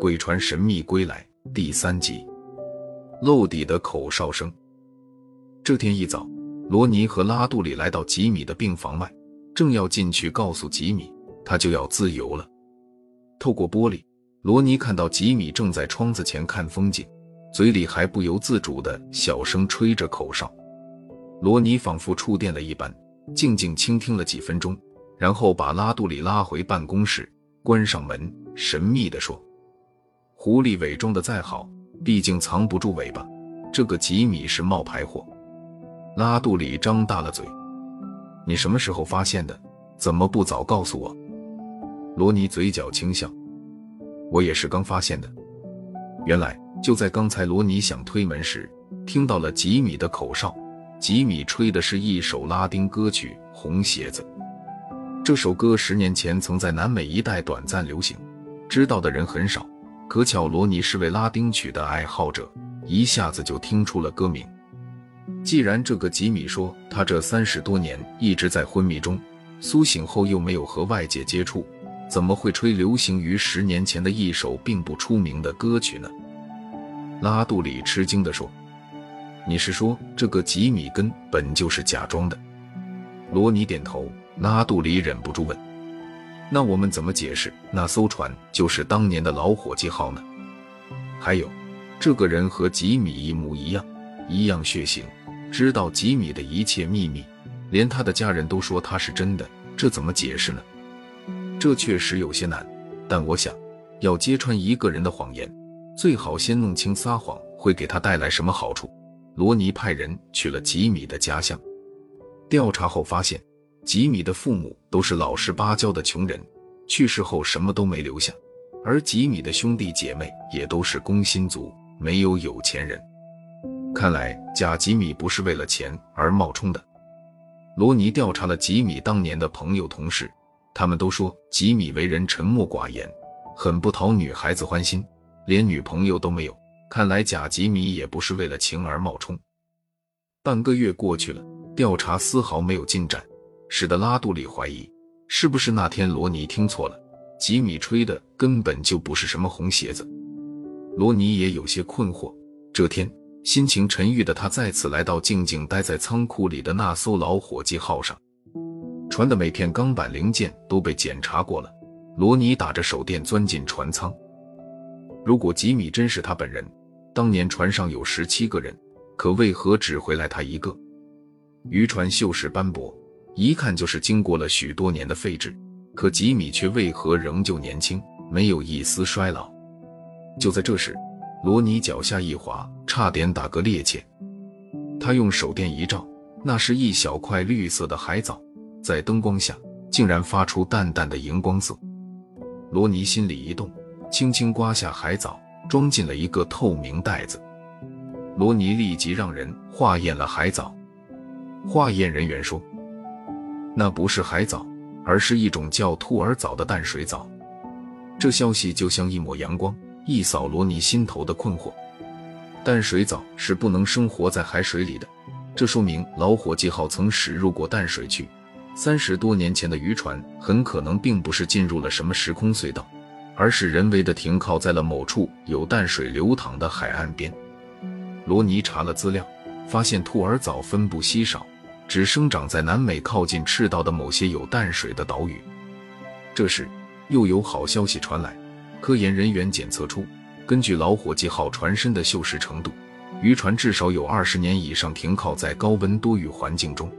鬼船神秘归来第三集，漏底的口哨声。这天一早，罗尼和拉杜里来到吉米的病房外，正要进去告诉吉米，他就要自由了。透过玻璃，罗尼看到吉米正在窗子前看风景，嘴里还不由自主的小声吹着口哨。罗尼仿佛触电了一般，静静倾听了几分钟，然后把拉杜里拉回办公室，关上门，神秘地说：“狐狸伪装的再好，毕竟藏不住尾巴。这个吉米是冒牌货。”拉杜里张大了嘴：“你什么时候发现的？怎么不早告诉我？”罗尼嘴角轻笑：“我也是刚发现的。原来就在刚才，罗尼想推门时，听到了吉米的口哨。”吉米吹的是一首拉丁歌曲《红鞋子》。这首歌十年前曾在南美一带短暂流行，知道的人很少。可巧罗尼是位拉丁曲的爱好者，一下子就听出了歌名。既然这个吉米说他这三十多年一直在昏迷中，苏醒后又没有和外界接触，怎么会吹流行于十年前的一首并不出名的歌曲呢？拉杜里吃惊地说。你是说这个吉米根本就是假装的？罗尼点头，拉杜里忍不住问：“那我们怎么解释那艘船就是当年的老伙计号呢？还有，这个人和吉米一模一样，一样血型，知道吉米的一切秘密，连他的家人都说他是真的，这怎么解释呢？这确实有些难，但我想要揭穿一个人的谎言，最好先弄清撒谎会给他带来什么好处。”罗尼派人去了吉米的家乡，调查后发现，吉米的父母都是老实巴交的穷人，去世后什么都没留下，而吉米的兄弟姐妹也都是工薪族，没有有钱人。看来假吉米不是为了钱而冒充的。罗尼调查了吉米当年的朋友同事，他们都说吉米为人沉默寡言，很不讨女孩子欢心，连女朋友都没有。看来贾吉米也不是为了情而冒充。半个月过去了，调查丝毫没有进展，使得拉杜里怀疑是不是那天罗尼听错了，吉米吹的根本就不是什么红鞋子。罗尼也有些困惑。这天，心情沉郁的他再次来到静静待在仓库里的那艘老伙计号上，船的每片钢板零件都被检查过了。罗尼打着手电钻进船舱，如果吉米真是他本人。当年船上有十七个人，可为何只回来他一个？渔船锈蚀斑驳，一看就是经过了许多年的废置。可吉米却为何仍旧年轻，没有一丝衰老？就在这时，罗尼脚下一滑，差点打个趔趄。他用手电一照，那是一小块绿色的海藻，在灯光下竟然发出淡淡的荧光色。罗尼心里一动，轻轻刮下海藻。装进了一个透明袋子，罗尼立即让人化验了海藻。化验人员说，那不是海藻，而是一种叫兔儿藻的淡水藻。这消息就像一抹阳光，一扫罗尼心头的困惑。淡水藻是不能生活在海水里的，这说明老伙计号曾驶入过淡水区。三十多年前的渔船很可能并不是进入了什么时空隧道。而是人为的停靠在了某处有淡水流淌的海岸边。罗尼查了资料，发现兔儿藻分布稀少，只生长在南美靠近赤道的某些有淡水的岛屿。这时，又有好消息传来，科研人员检测出，根据老伙计号船身的锈蚀程度，渔船至少有二十年以上停靠在高温多雨环境中。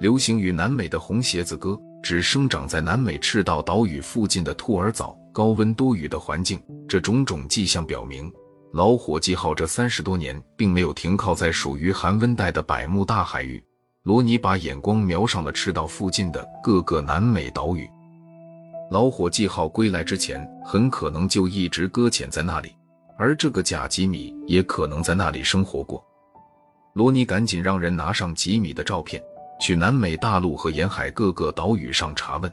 流行于南美的红鞋子哥，只生长在南美赤道岛屿附近的兔儿藻。高温多雨的环境，这种种迹象表明，老伙计号这三十多年并没有停靠在属于寒温带的百慕大海域。罗尼把眼光瞄上了赤道附近的各个南美岛屿。老伙计号归来之前很可能就一直搁浅在那里而这个贾吉米也可能在那里生活过。罗尼赶紧让人拿上吉米的照片去南美大陆和沿海各个岛屿上查问。